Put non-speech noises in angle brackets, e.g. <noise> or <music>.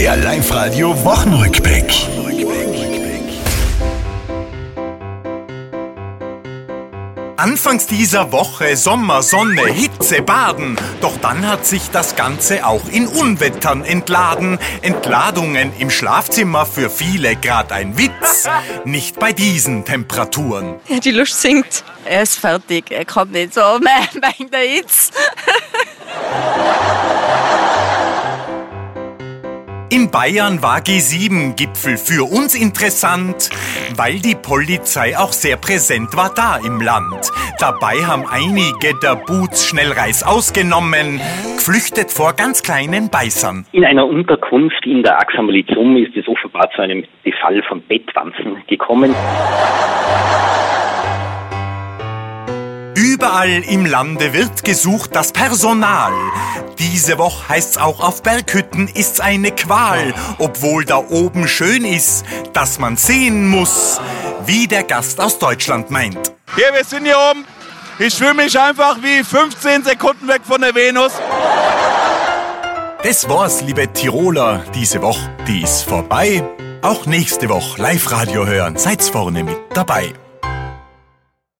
Der Live-Radio Wochenrückblick. Anfangs dieser Woche Sommer, Sonne, Hitze, Baden. Doch dann hat sich das Ganze auch in Unwettern entladen. Entladungen im Schlafzimmer für viele grad ein Witz. Nicht bei diesen Temperaturen. Ja, die Lust sinkt. Er ist fertig. Er kommt nicht so <laughs> mehr wegen der Hitze. <laughs> In Bayern war G7-Gipfel für uns interessant, weil die Polizei auch sehr präsent war da im Land. Dabei haben einige der Boots schnell Reis ausgenommen, geflüchtet vor ganz kleinen Beißern. In einer Unterkunft in der Axamalizum ist es offenbar zu einem Befall von Bettwanzen gekommen. Überall im Lande wird gesucht das Personal. Diese Woche heißt's auch auf Berghütten ist's eine Qual, obwohl da oben schön ist, dass man sehen muss, wie der Gast aus Deutschland meint. Hier, wir sind hier oben. Ich fühle mich einfach wie 15 Sekunden weg von der Venus. Das war's, liebe Tiroler, diese Woche, die ist vorbei. Auch nächste Woche Live-Radio hören, seid's vorne mit dabei.